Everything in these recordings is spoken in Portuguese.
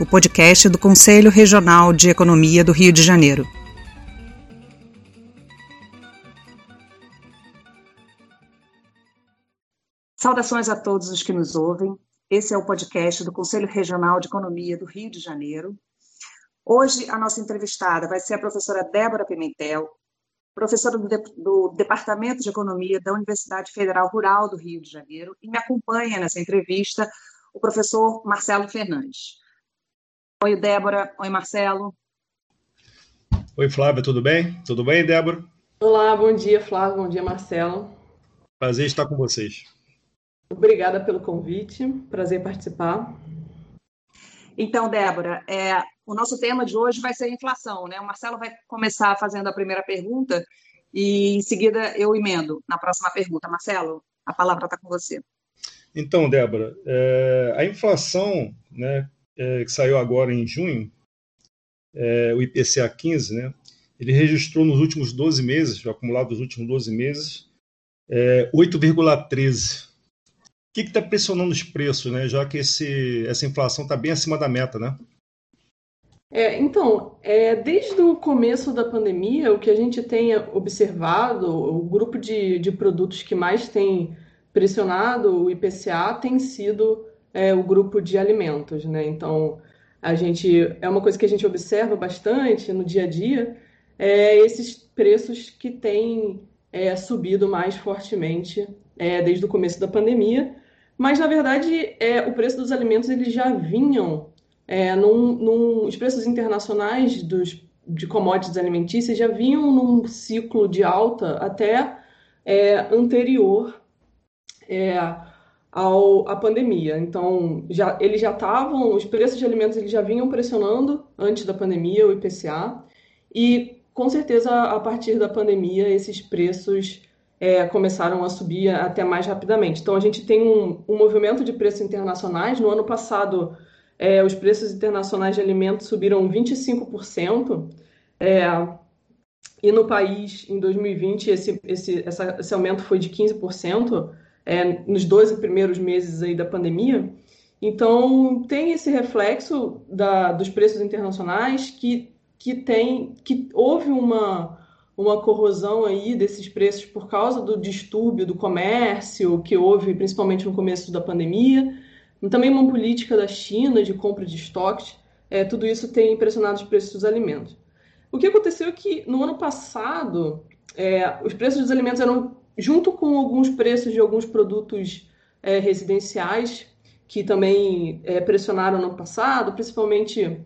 o podcast do Conselho Regional de Economia do Rio de Janeiro. Saudações a todos os que nos ouvem. Esse é o podcast do Conselho Regional de Economia do Rio de Janeiro. Hoje, a nossa entrevistada vai ser a professora Débora Pimentel, professora do, de, do, Departamento de Economia da Universidade Federal Rural do Rio de Janeiro, e me acompanha nessa entrevista o professor Marcelo Fernandes. Oi, Débora. Oi, Marcelo. Oi, Flávia, tudo bem? Tudo bem, Débora? Olá, bom dia, Flávio. Bom dia, Marcelo. Prazer estar com vocês. Obrigada pelo convite, prazer participar. Então, Débora, é, o nosso tema de hoje vai ser inflação, né? O Marcelo vai começar fazendo a primeira pergunta e em seguida eu emendo na próxima pergunta. Marcelo, a palavra está com você. Então, Débora, é, a inflação, né, é, que saiu agora em junho, é, o IPCA 15, né, ele registrou nos últimos 12 meses, acumulado dos últimos 12 meses, 8,13 o que está pressionando os preços, né? Já que esse, essa inflação está bem acima da meta, né? É, então, é, desde o começo da pandemia, o que a gente tem observado, o grupo de, de produtos que mais tem pressionado o IPCA tem sido é, o grupo de alimentos, né? Então, a gente é uma coisa que a gente observa bastante no dia a dia, é esses preços que têm é, subido mais fortemente é, desde o começo da pandemia. Mas, na verdade, é, o preço dos alimentos eles já vinham, é, num, num, os preços internacionais dos, de commodities alimentícias já vinham num ciclo de alta até é, anterior é, ao, à pandemia. Então, já, eles já estavam, os preços de alimentos eles já vinham pressionando antes da pandemia, o IPCA, e com certeza a partir da pandemia esses preços é, começaram a subir até mais rapidamente. Então, a gente tem um, um movimento de preços internacionais. No ano passado, é, os preços internacionais de alimentos subiram 25%. É, e no país, em 2020, esse, esse, essa, esse aumento foi de 15%, é, nos 12 primeiros meses aí da pandemia. Então, tem esse reflexo da, dos preços internacionais que, que, tem, que houve uma, uma corrosão aí desses preços por causa do distúrbio do comércio que houve principalmente no começo da pandemia, também uma política da China de compra de estoques, é, tudo isso tem impressionado os preços dos alimentos. O que aconteceu é que no ano passado é, os preços dos alimentos eram junto com alguns preços de alguns produtos é, residenciais que também é, pressionaram no passado, principalmente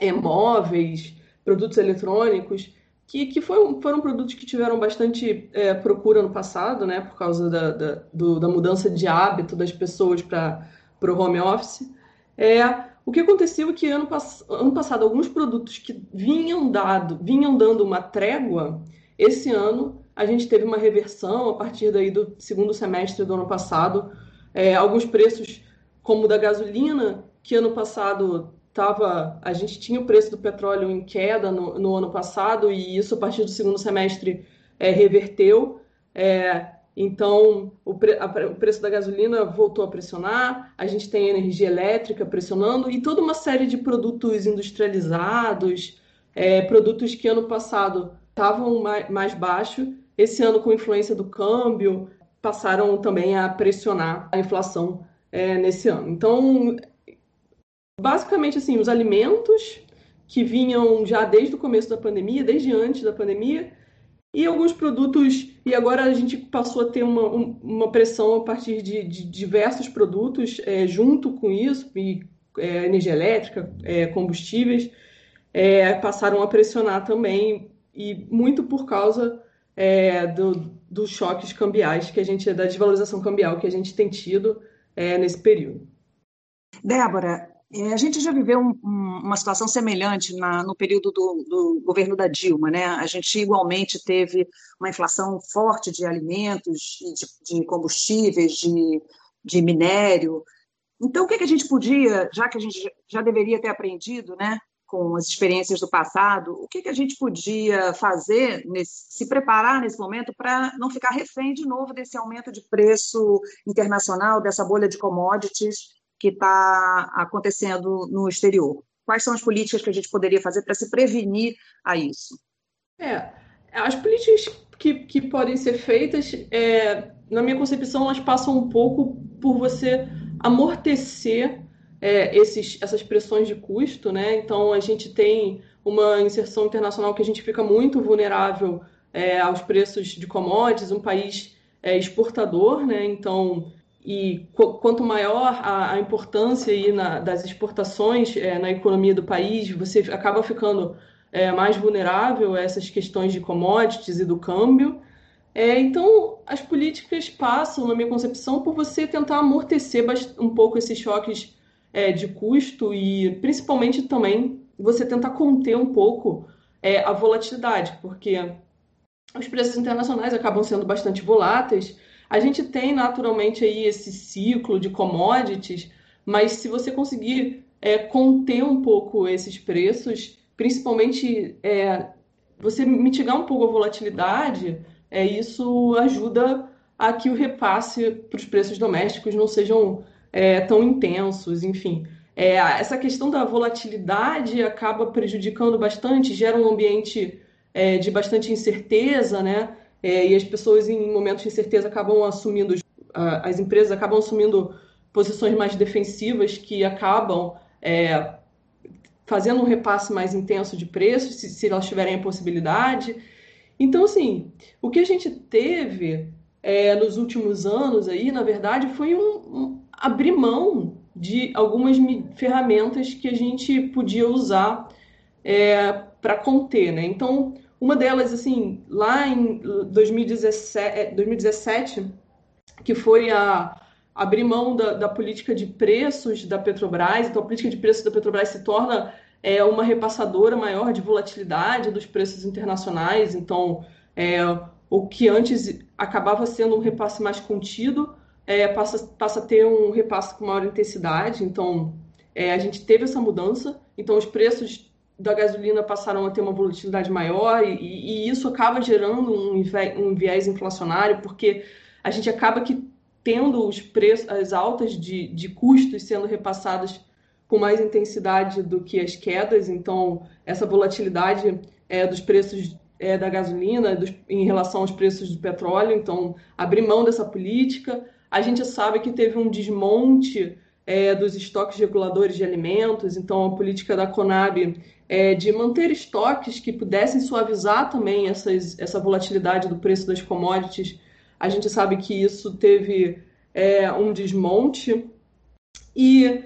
é, móveis, produtos eletrônicos que, que foi, foram produtos que tiveram bastante é, procura no passado, né, por causa da, da, do, da mudança de hábito das pessoas para o home office. É, o que aconteceu é que ano, ano passado alguns produtos que vinham, dado, vinham dando uma trégua, esse ano a gente teve uma reversão a partir daí do segundo semestre do ano passado. É, alguns preços, como o da gasolina, que ano passado tava, a gente tinha o preço do petróleo em queda no, no ano passado e isso a partir do segundo semestre é, reverteu. É, então o, pre, a, o, preço da gasolina voltou a pressionar, a gente tem energia elétrica pressionando e toda uma série de produtos industrializados, é, produtos que ano passado estavam mais, mais baixo, esse ano com influência do câmbio passaram também a pressionar a inflação é, nesse ano. Então basicamente assim, os alimentos que vinham já desde o começo da pandemia, desde antes da pandemia, e alguns produtos, e agora a gente passou a ter uma, uma pressão a partir de, de diversos produtos é, junto com isso, e, é, energia elétrica, é, combustíveis, é, passaram a pressionar também, e muito por causa é, do, dos choques cambiais que a gente, da desvalorização cambial que a gente tem tido é, nesse período. Débora, É, a gente já viveu um, um, uma situação semelhante na, no período do, do, governo da Dilma, né? A gente igualmente teve uma inflação forte de alimentos, de, de combustíveis, de, de minério. Então, o que, que a gente podia, já que a gente já deveria ter aprendido, né, com as experiências do passado, o que, que a gente podia fazer, nesse, se preparar nesse momento para não ficar refém de novo desse aumento de preço internacional, dessa bolha de commodities que está acontecendo no exterior? Quais são as políticas que a gente poderia fazer para se prevenir a isso? É, as políticas que, que podem ser feitas, é, na minha concepção, elas passam um pouco por você amortecer é, esses, essas pressões de custo, né? Então a gente tem uma inserção internacional que a gente fica muito vulnerável é, aos preços de commodities, um país é, exportador, né? Então e qu quanto maior a, a importância aí na, das exportações é, na economia do país, você acaba ficando é, mais vulnerável a essas questões de commodities e do câmbio. É, então, as políticas passam, na minha concepção, por você tentar amortecer um pouco esses choques é, de custo e, principalmente, também você tentar conter um pouco é, a volatilidade, porque os preços internacionais acabam sendo bastante voláteis. A gente tem naturalmente aí esse ciclo de commodities, mas se você conseguir é, conter um pouco esses preços, principalmente é, você mitigar um pouco a volatilidade, é, isso ajuda a que o repasse para os preços domésticos não sejam é, tão intensos, enfim. É, essa questão da volatilidade acaba prejudicando bastante, gera um ambiente é, de bastante incerteza, né? é, e as pessoas em momentos de incerteza acabam assumindo, as empresas acabam assumindo posições mais defensivas que acabam é, fazendo um repasse mais intenso de preços, se, se, elas tiverem a possibilidade. Então, assim, o que a gente teve é, nos últimos anos aí, na verdade, foi um, um abrir mão de algumas ferramentas que a gente podia usar é, para conter, né? Então, uma delas, assim, lá em 2017, 2017 é, que foi a abrir mão da, da, política de preços da Petrobras. Então, a política de preços da Petrobras se torna é, uma repassadora maior de volatilidade dos preços internacionais. Então, é, o que antes acabava sendo um repasse mais contido, é, passa, passa a ter um repasse com maior intensidade. Então, é, a gente teve essa mudança. Então, os preços da gasolina passaram a ter uma volatilidade maior e, e isso acaba gerando um, um viés inflacionário, porque a gente acaba que tendo os preços, as altas de, de custos sendo repassadas com mais intensidade do que as quedas, então essa volatilidade é, dos preços é, da gasolina dos, em relação aos preços do petróleo, então abrir mão dessa política. A gente sabe que teve um desmonte é, dos estoques reguladores de alimentos, então a política da Conab é, de manter estoques que pudessem suavizar também essas, essa volatilidade do preço das commodities. A gente sabe que isso teve é, um desmonte e,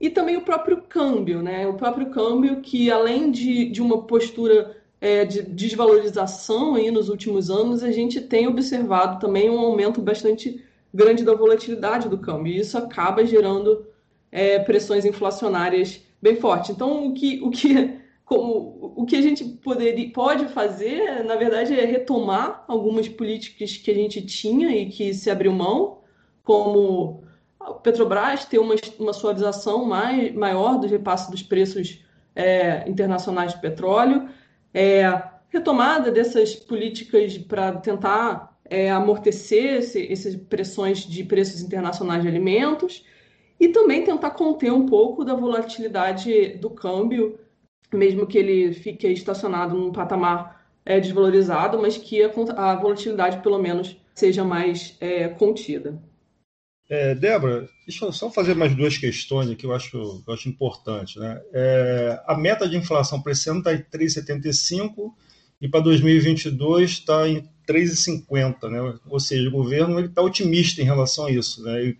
e também o próprio câmbio, né? O próprio câmbio que além de, de uma postura é, de desvalorização aí nos últimos anos, a gente tem observado também um aumento bastante grande da volatilidade do câmbio. E isso acaba gerando é, pressões inflacionárias bem fortes. Então, o que, o que como o que a gente poderia, pode fazer, na verdade, é retomar algumas políticas que a gente tinha e que se abriu mão, como a Petrobras ter uma, uma suavização mais, maior do repasse dos preços é, internacionais de petróleo, é, retomada dessas políticas para tentar é, amortecer esse, essas pressões de preços internacionais de alimentos e também tentar conter um pouco da volatilidade do câmbio mesmo que ele fique estacionado num patamar é, desvalorizado, mas que a, a, volatilidade, pelo menos, seja mais é, contida. É, Débora, deixa eu só fazer mais duas questões que eu acho, eu acho importante. Né? É, a meta de inflação para esse ano está em 3,75 e para 2022 está em 3,50. Né? Ou seja, o governo está otimista em relação a isso. Né?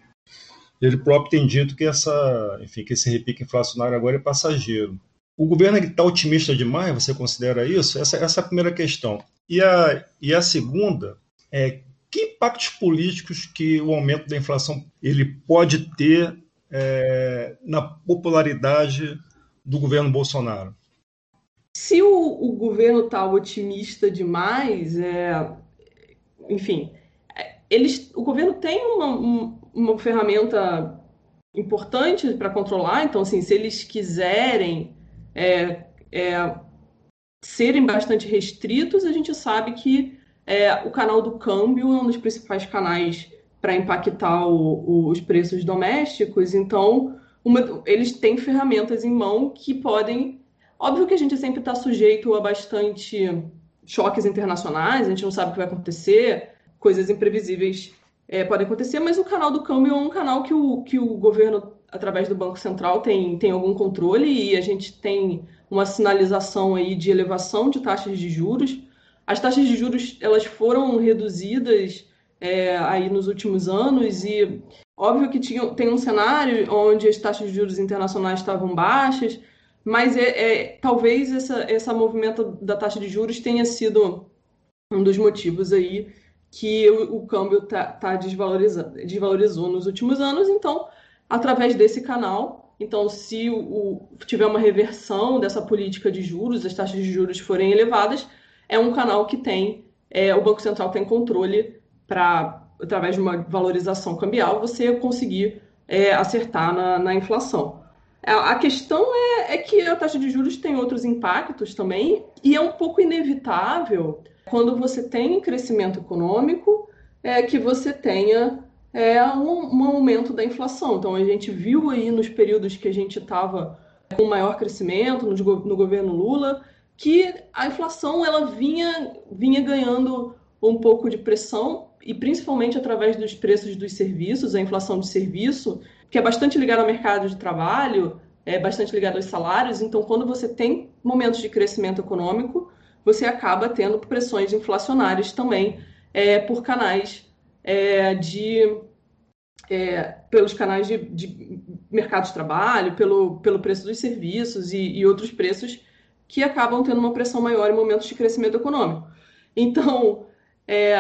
ele próprio tem dito que, essa, enfim, que esse repique inflacionário agora é passageiro. O governo está otimista demais, você considera isso? Essa, essa é a primeira questão. E a, e a segunda é que impactos políticos que o aumento da inflação ele pode ter é, na popularidade do governo Bolsonaro? Se o, o governo está otimista demais, é, enfim, eles, o governo tem uma, uma ferramenta importante para controlar, então, assim, se eles quiserem é, é, serem bastante restritos, a gente sabe que é, o canal do câmbio é um dos principais canais para impactar o, o, os preços domésticos, então uma, eles têm ferramentas em mão que podem. Óbvio que a gente sempre está sujeito a bastante choques internacionais, a gente não sabe o que vai acontecer, coisas imprevisíveis é, podem acontecer, mas o canal do câmbio é um canal que o, que o governo, através do Banco Central, tem, tem algum controle e a gente tem uma sinalização aí de elevação de taxas de juros. As taxas de juros elas foram reduzidas é, aí nos últimos anos e óbvio que tinha, tem um cenário onde as taxas de juros internacionais estavam baixas, mas é, é talvez essa, essa movimento da taxa de juros tenha sido um dos motivos aí que o, o câmbio tá, tá desvalorizou nos últimos anos, então, através desse canal, então, se o, o, tiver uma reversão dessa política de juros, as taxas de juros forem elevadas, é um canal que tem, é, o Banco Central tem controle para, através de uma valorização cambial, você conseguir é, acertar na, na inflação. A, a questão é, é que a taxa de juros tem outros impactos também, e é um pouco inevitável quando você tem crescimento econômico, é que você tenha é, um, um aumento da inflação. Então, a gente viu aí nos períodos que a gente estava com maior crescimento, no, no, governo Lula, que a inflação ela vinha, vinha ganhando um pouco de pressão, e principalmente através dos preços dos serviços, a inflação de serviço, que é bastante ligada ao mercado de trabalho, é bastante ligada aos salários. Então, quando você tem momentos de crescimento econômico, você acaba tendo pressões inflacionárias também é, por canais é, de. É, pelos canais de, de, mercado de trabalho, pelo, pelo preço dos serviços e, e outros preços que acabam tendo uma pressão maior em momentos de crescimento econômico. Então, é,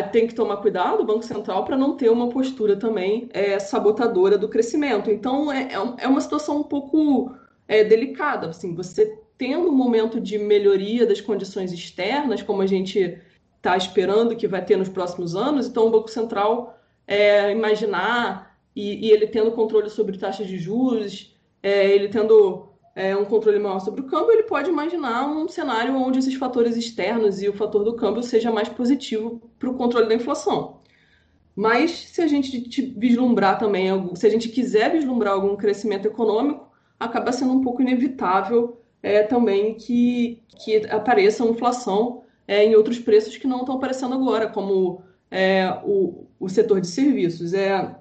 tem que tomar cuidado, o Banco Central, para não ter uma postura também é, sabotadora do crescimento. Então, é, é, é uma situação um pouco é, delicada. Assim, você tendo um momento de melhoria das condições externas, como a gente está esperando que vai ter nos próximos anos, então o Banco Central é, imaginar e, e, ele tendo controle sobre taxas de juros, é, ele tendo é, um controle maior sobre o câmbio, ele pode imaginar um cenário onde esses fatores externos e o fator do câmbio seja mais positivo para o controle da inflação. Mas se a gente vislumbrar também, se a gente quiser vislumbrar algum crescimento econômico, acaba sendo um pouco inevitável é, também que, que apareça inflação é, em outros preços que não estão aparecendo agora, como é, o, o setor de serviços. É,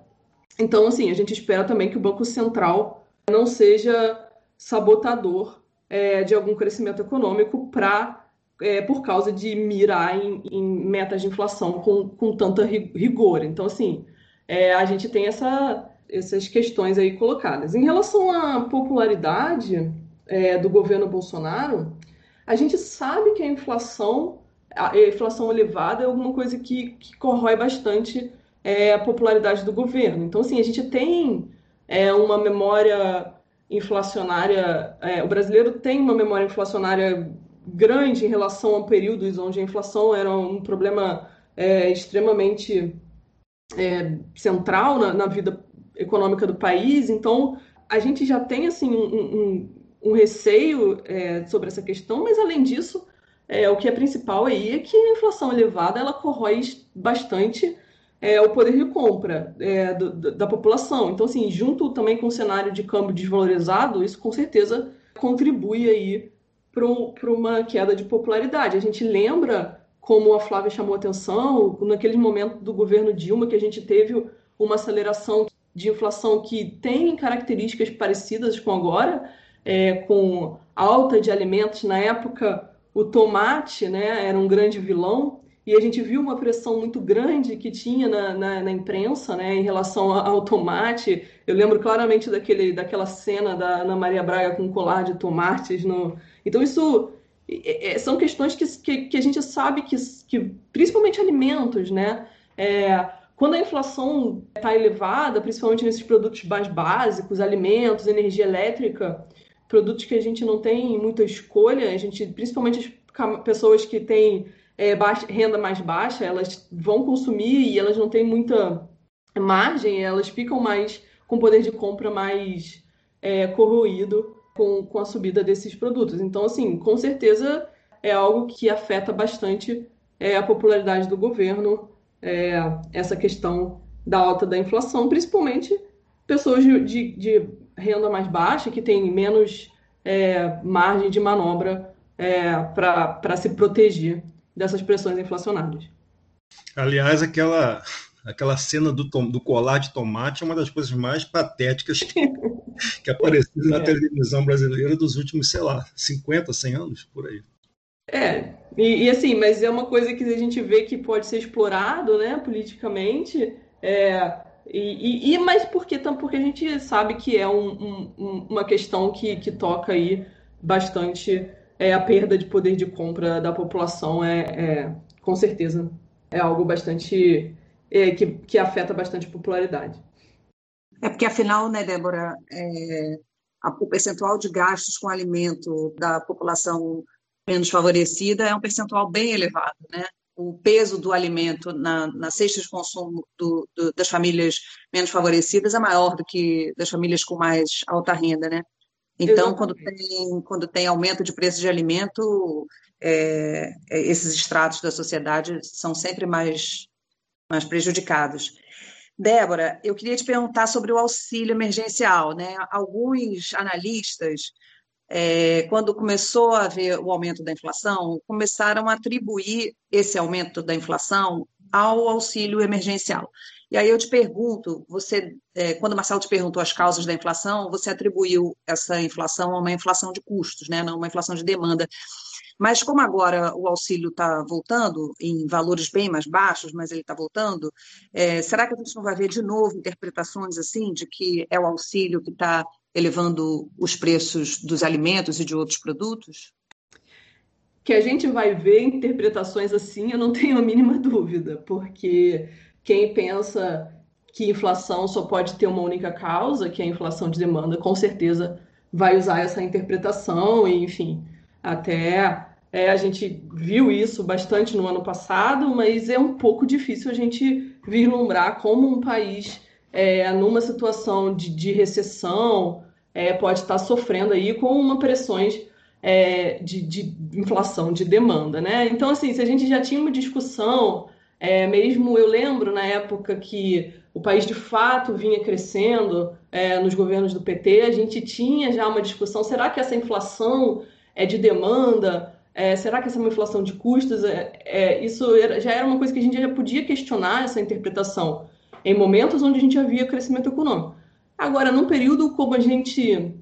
então, assim, a gente espera também que o Banco Central não seja sabotador é, de algum crescimento econômico para é, por causa de mirar em, em, metas de inflação com, com tanta rigor. Então, assim, é, a gente tem essa, essas questões aí colocadas. Em relação à popularidade, é, do governo Bolsonaro, a gente sabe que a inflação, a inflação elevada é alguma coisa que, que corrói bastante é, a popularidade do governo. Então, assim, a gente tem é, uma memória inflacionária, é, o brasileiro tem uma memória inflacionária grande em relação a períodos onde a inflação era um problema é, extremamente é, central na, na, vida econômica do país. Então, a gente já tem assim um, um, um receio é, sobre essa questão, mas além disso, é, o que é principal aí é que a inflação elevada ela corrói bastante é, o poder de compra é, do, da população. Então, assim, junto também com o cenário de câmbio desvalorizado, isso com certeza contribui aí para uma queda de popularidade. A gente lembra como a Flávia chamou atenção, naquele momento do governo Dilma, que a gente teve uma aceleração de inflação que tem características parecidas com agora, é, com alta de alimentos. Na época, o tomate né, era um grande vilão, e a gente viu uma pressão muito grande que tinha na, na, na imprensa né, em relação ao tomate. Eu lembro claramente daquele, daquela cena da Ana Maria Braga com um colar de tomates. No... Então, isso é, são questões que, que, que, a gente sabe que, que principalmente alimentos, né? É, quando a inflação está elevada, principalmente nesses produtos mais básicos, alimentos, energia elétrica, produtos que a gente não tem muita escolha, a gente, principalmente as pessoas que têm é, baixa, renda mais baixa, elas vão consumir e elas não têm muita margem, elas ficam mais com poder de compra mais é, corroído com, com a subida desses produtos. Então, assim, com certeza é algo que afeta bastante é, a popularidade do governo, é, essa questão da alta da inflação, principalmente pessoas de, de, de renda mais baixa, que têm menos é, margem de manobra é, para se proteger dessas pressões inflacionárias. Aliás, aquela aquela cena do, tom, do colar de tomate é uma das coisas mais patéticas que, que apareceu na é. televisão brasileira dos últimos, sei lá, 50, 100 anos, por aí. É, e, e, assim, mas é uma coisa que a gente vê que pode ser explorado, né, politicamente, é, e, e, mas porque, porque a gente sabe que é um, um, uma questão que, que toca aí bastante é, a perda de poder de compra da população, é, é com certeza, é algo bastante é, que, que afeta bastante a popularidade. É porque, afinal, né, Débora, é, a, o percentual de gastos com alimento da população menos favorecida é um percentual bem elevado, né? O peso do alimento na, na cesta de consumo do, do, das famílias menos favorecidas é maior do que das famílias com mais alta renda, né? Então, quando tem, quando tem aumento de preço de alimento, é, é esses estratos da sociedade são sempre mais mais prejudicados. Débora, eu queria te perguntar sobre o auxílio emergencial. Né? Alguns analistas, é, quando começou a haver o aumento da inflação, começaram a atribuir esse aumento da inflação ao auxílio emergencial. E aí eu te pergunto, você, é, quando o Marcelo te perguntou as causas da inflação, você atribuiu essa inflação a uma inflação de custos, né, não uma inflação de demanda. Mas como agora o auxílio está voltando em valores bem mais baixos, mas ele está voltando, é, será que a gente não vai ver de novo interpretações assim de que é o auxílio que está elevando os preços dos alimentos e de outros produtos? Que a gente vai ver interpretações assim, eu não tenho a mínima dúvida, porque quem pensa que inflação só pode ter uma única causa, que é a inflação de demanda, com certeza vai usar essa interpretação e, enfim, até é, a gente viu isso bastante no ano passado, mas é um pouco difícil a gente vislumbrar como um país, é, numa situação de, de recessão, é, pode estar sofrendo aí com uma pressões é, de, de, inflação, de demanda, né? Então, assim, se a gente já tinha uma discussão, é, mesmo eu lembro na época que o país de fato vinha crescendo é, nos governos do PT, a gente tinha já uma discussão, será que essa inflação é de demanda? É, será que essa é uma inflação de custos? É, é, isso era, já era uma coisa que a gente já podia questionar essa interpretação em momentos onde a gente havia crescimento econômico. Agora, num período como a gente,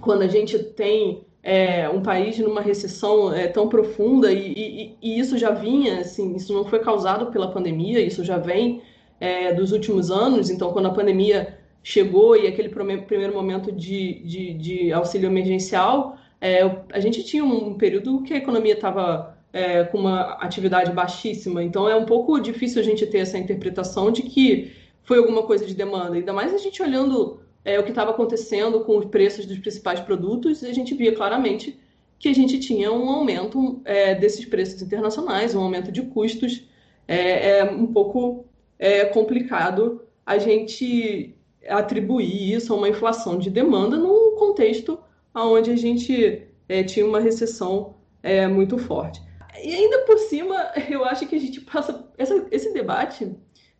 quando a gente tem é, um país numa recessão é, tão profunda e, e, e, isso já vinha, assim, isso não foi causado pela pandemia, isso já vem é, dos últimos anos. Então, quando a pandemia chegou e aquele primeiro momento de, de, de auxílio emergencial, é, a gente tinha um período que a economia estava é, com uma atividade baixíssima, então é um pouco difícil a gente ter essa interpretação de que foi alguma coisa de demanda, ainda mais a gente olhando é, o que estava acontecendo com os preços dos principais produtos, a gente via claramente que a gente tinha um aumento é, desses preços internacionais, um aumento de custos. É, é um pouco é, complicado a gente atribuir isso a uma inflação de demanda num contexto onde a gente é, tinha uma recessão é, muito forte. E ainda por cima, eu acho que a gente passa. Essa, esse debate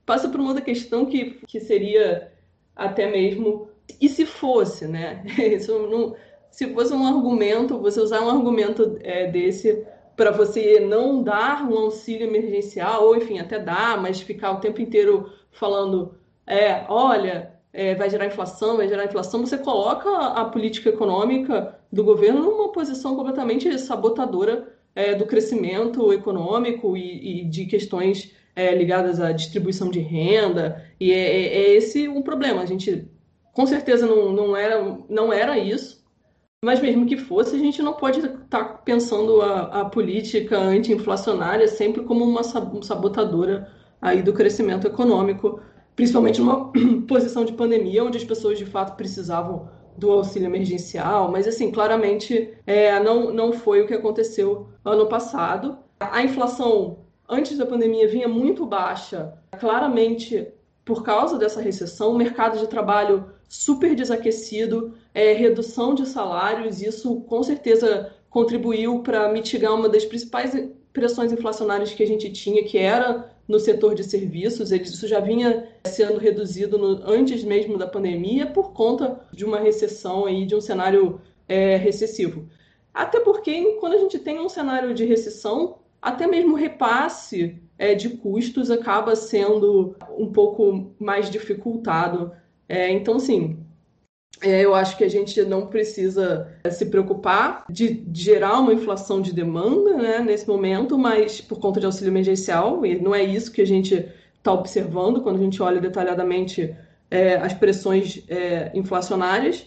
passa por uma outra questão que, que seria até mesmo. E se fosse, né? Isso não, se fosse um argumento, você usar um argumento é, desse para você não dar um auxílio emergencial, ou enfim, até dar, mas ficar o tempo inteiro falando, é, olha, é, vai gerar inflação, vai gerar inflação, você coloca a política econômica do governo numa posição completamente sabotadora é, do crescimento econômico e, e de questões é, ligadas à distribuição de renda. E é, é, é, esse um problema. A gente, com certeza, não, não, era, não era isso, mas mesmo que fosse, a gente não pode estar tá pensando a, a política anti-inflacionária sempre como uma sabotadora aí do crescimento econômico, principalmente numa posição de pandemia, onde as pessoas de fato precisavam do auxílio emergencial, mas assim, claramente é, não, não foi o que aconteceu ano passado. A inflação antes da pandemia vinha muito baixa, claramente por causa dessa recessão, o mercado de trabalho super desaquecido, é, redução de salários, isso com certeza contribuiu para mitigar uma das principais pressões inflacionárias que a gente tinha, que era no setor de serviços. Isso já vinha sendo reduzido no, antes mesmo da pandemia por conta de uma recessão aí, de um cenário é, recessivo. Até porque quando a gente tem um cenário de recessão, até mesmo repasse é, de custos acaba sendo um pouco mais dificultado. É, então, sim, é, eu acho que a gente não precisa é, se preocupar de gerar uma inflação de demanda né, nesse momento, mas por conta de auxílio emergencial, e não é isso que a gente está observando quando a gente olha detalhadamente é, as pressões é, inflacionárias.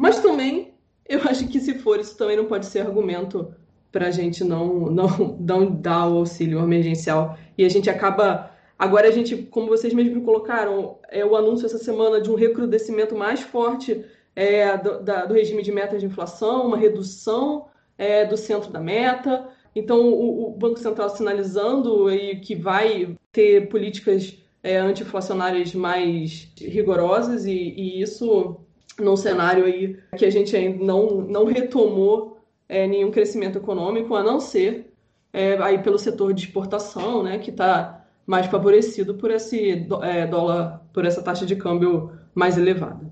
Mas também, eu acho que se for, isso também não pode ser argumento para a gente não, não, não dar o auxílio emergencial. E a gente acaba Agora a gente, como vocês mesmos colocaram, é o anúncio essa semana de um recrudescimento mais forte é, do, da, do, regime de metas de inflação, uma redução é, do centro da meta. Então, o, o, Banco Central sinalizando aí que vai ter políticas é, anti-inflacionárias mais rigorosas e, e, isso num cenário aí que a gente ainda não, não retomou é, nenhum crescimento econômico, a não ser é, aí pelo setor de exportação, né, que está mais favorecido por esse é, dólar, por essa taxa de câmbio mais elevada.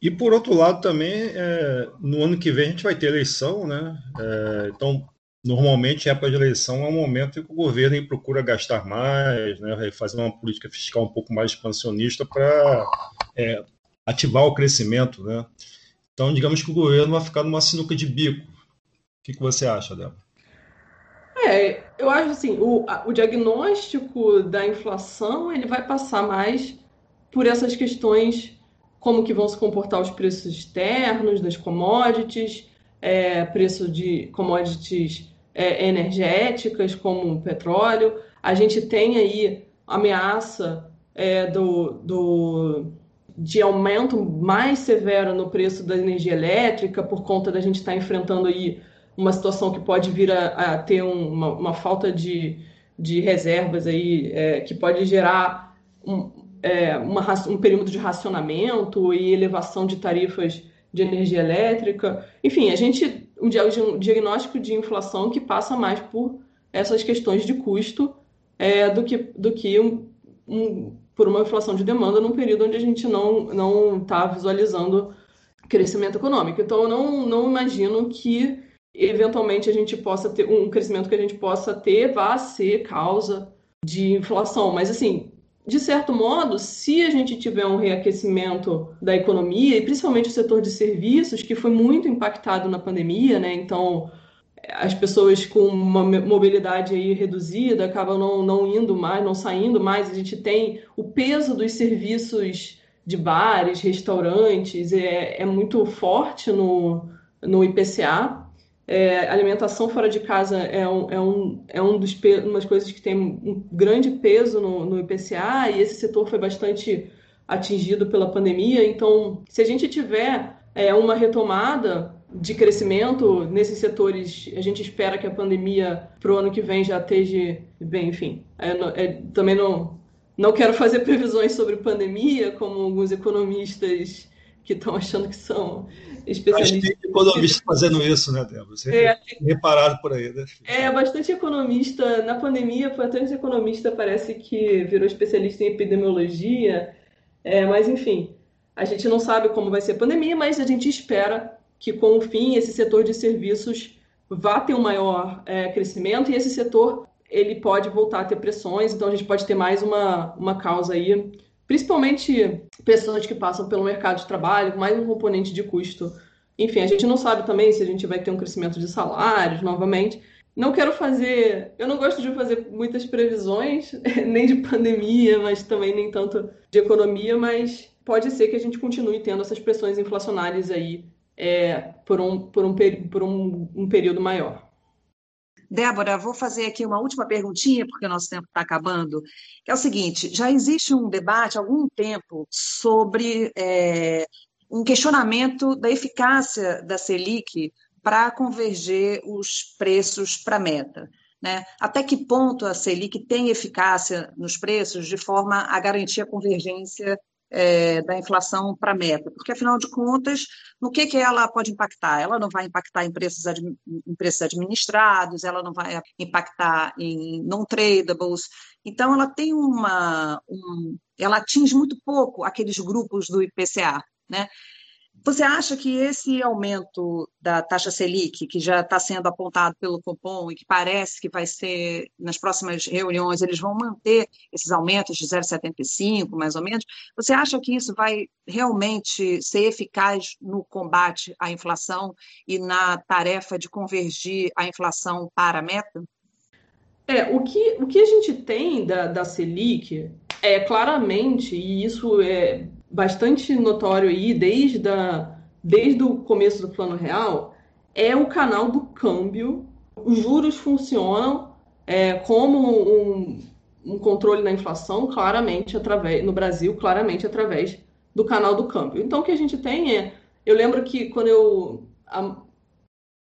E por outro lado também, é, no ano que vem a gente vai ter eleição, né? É, então, normalmente época de eleição é um momento em que o governo procura gastar mais, né? Fazer uma política fiscal um pouco mais expansionista para é, ativar o crescimento, né? Então, digamos que o governo vai ficar numa sinuca de bico. O que, que você acha, Débora? É, eu acho assim, o, o diagnóstico da inflação ele vai passar mais por essas questões como que vão se comportar os preços externos das commodities, é, preço de commodities é, energéticas como petróleo. A gente tem aí ameaça é, do, do, de aumento mais severo no preço da energia elétrica por conta da gente estar tá enfrentando aí uma situação que pode vir a, a ter um, uma, uma, falta de, de reservas aí, é, que pode gerar um, é, uma, um período de racionamento e elevação de tarifas de energia elétrica. Enfim, a gente um diagnóstico de inflação que passa mais por essas questões de custo é, do que, do que um, um, por uma inflação de demanda num período onde a gente não está visualizando crescimento econômico. Então, eu não, não imagino que eventualmente a gente possa ter um crescimento que a gente possa ter vá ser causa de inflação. Mas assim, de certo modo, se a gente tiver um reaquecimento da economia e principalmente o setor de serviços, que foi muito impactado na pandemia, né? Então, as pessoas com uma mobilidade aí reduzida acabam não, não indo mais, não saindo mais. A gente tem o peso dos serviços de bares, restaurantes, é, é muito forte no, no IPCA. É, alimentação fora de casa é, um, é, um, é um dos umas coisas que tem um grande peso no, no IPCA e esse setor foi bastante atingido pela pandemia. Então, se a gente tiver é, uma retomada de crescimento nesses setores, a gente espera que a pandemia para o ano que vem já esteja bem, enfim. É, é, também não, não quero fazer previsões sobre pandemia, como alguns economistas que estão achando que são especialistas. Tem economista fazendo isso, né, Débora? Você é, reparado por aí, né? É, bastante economista. Na pandemia, bastante economista parece que virou especialista em epidemiologia. É, mas, enfim, a gente não sabe como vai ser a pandemia, mas a gente espera que, com o fim, esse setor de serviços vá ter um maior é, crescimento e esse setor ele pode voltar a ter pressões, então a gente pode ter mais uma, uma causa aí principalmente pessoas que passam pelo mercado de trabalho, mais um componente de custo. Enfim, a gente não sabe também se a gente vai ter um crescimento de salários novamente. Não quero fazer, eu não gosto de fazer muitas previsões, nem de pandemia, mas também nem tanto de economia, mas pode ser que a gente continue tendo essas pressões inflacionárias aí é, por, um, por, um, por um, um período maior. Débora, vou fazer aqui uma última perguntinha, porque o nosso tempo está acabando, é o seguinte: já existe um debate há algum tempo sobre é, um questionamento da eficácia da Selic para converger os preços para a meta. Né? Até que ponto a Selic tem eficácia nos preços de forma a garantir a convergência é, da inflação para meta? Porque, afinal de contas, no que, que ela pode impactar? Ela não vai impactar em preços, em preços administrados, ela não vai impactar em non-tradables. Então, ela tem uma. Um, ela atinge muito pouco aqueles grupos do IPCA. Né? Você acha que esse aumento da taxa Selic, que já está sendo apontado pelo Copom e que parece que vai ser, nas próximas reuniões, eles vão manter esses aumentos de 0,75, mais ou menos, você acha que isso vai realmente ser eficaz no combate à inflação e na tarefa de convergir a inflação para a meta? É, o que, o que a gente tem da, da Selic é claramente, e isso é bastante notório aí desde, a, desde o começo do Plano Real é o canal do câmbio. Os juros funcionam é, como um, um controle da inflação, claramente através no Brasil, claramente através do canal do câmbio. Então, o que a gente tem é, eu lembro que quando eu a,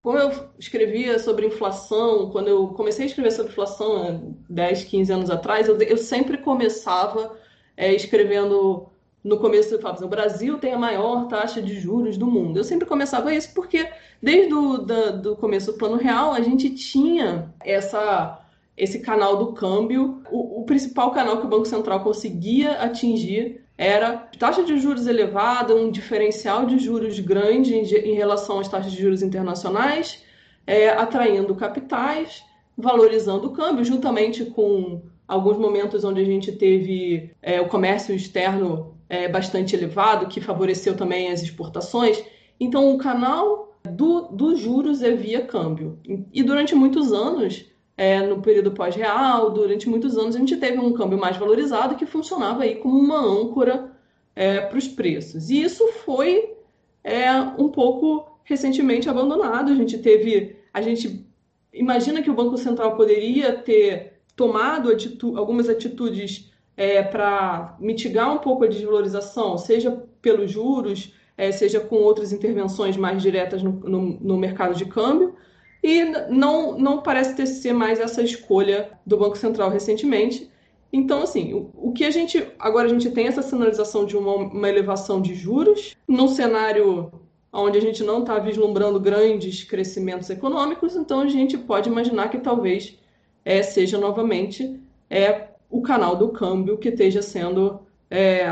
como eu escrevia sobre inflação, quando eu comecei a escrever sobre inflação 10, 15 anos atrás, eu, eu sempre começava é, escrevendo no começo eu falava assim, o Brasil tem a maior taxa de juros do mundo. Eu sempre começava isso porque desde o do começo do Plano Real a gente tinha essa esse canal do câmbio. O, o principal canal que o Banco Central conseguia atingir era taxa de juros elevada, um diferencial de juros grande em, em relação às taxas de juros internacionais, é, atraindo capitais, valorizando o câmbio, juntamente com alguns momentos onde a gente teve é, o comércio externo é, bastante elevado, que favoreceu também as exportações. Então, o canal do, dos juros é via câmbio. E durante muitos anos, é, no período pós-real, durante muitos anos, a gente teve um câmbio mais valorizado que funcionava aí como uma âncora é, para os preços. E isso foi é, um pouco recentemente abandonado. A gente teve. A gente imagina que o Banco Central poderia ter tomado atitu algumas atitudes é, para mitigar um pouco a desvalorização, seja pelos juros, é, seja com outras intervenções mais diretas no, no, no, mercado de câmbio. E não, não parece ter ser mais essa escolha do Banco Central recentemente. Então, assim, o, o que a gente. Agora a gente tem essa sinalização de uma, uma elevação de juros, num cenário onde a gente não está vislumbrando grandes crescimentos econômicos, então a gente pode imaginar que talvez é, seja novamente é, o canal do câmbio que esteja sendo é,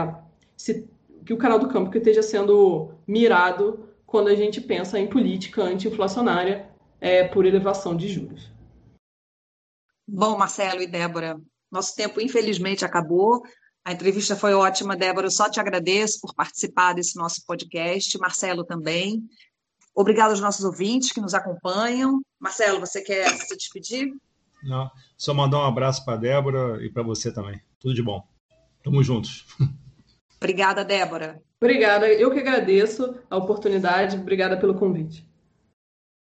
se, que o canal do câmbio que esteja sendo mirado quando a gente pensa em política anti-inflacionária é, por elevação de juros. Bom, Marcelo e Débora, nosso tempo infelizmente acabou. A entrevista foi ótima, Débora. Eu só te agradeço por participar desse nosso podcast. Marcelo também. Obrigado aos nossos ouvintes que nos acompanham. Marcelo, você quer se despedir? Não, só mandar um abraço para a Débora e para você também. Tudo de bom. Tamo juntos. Obrigada, Débora. Obrigada. Eu que agradeço a oportunidade. Obrigada pelo convite.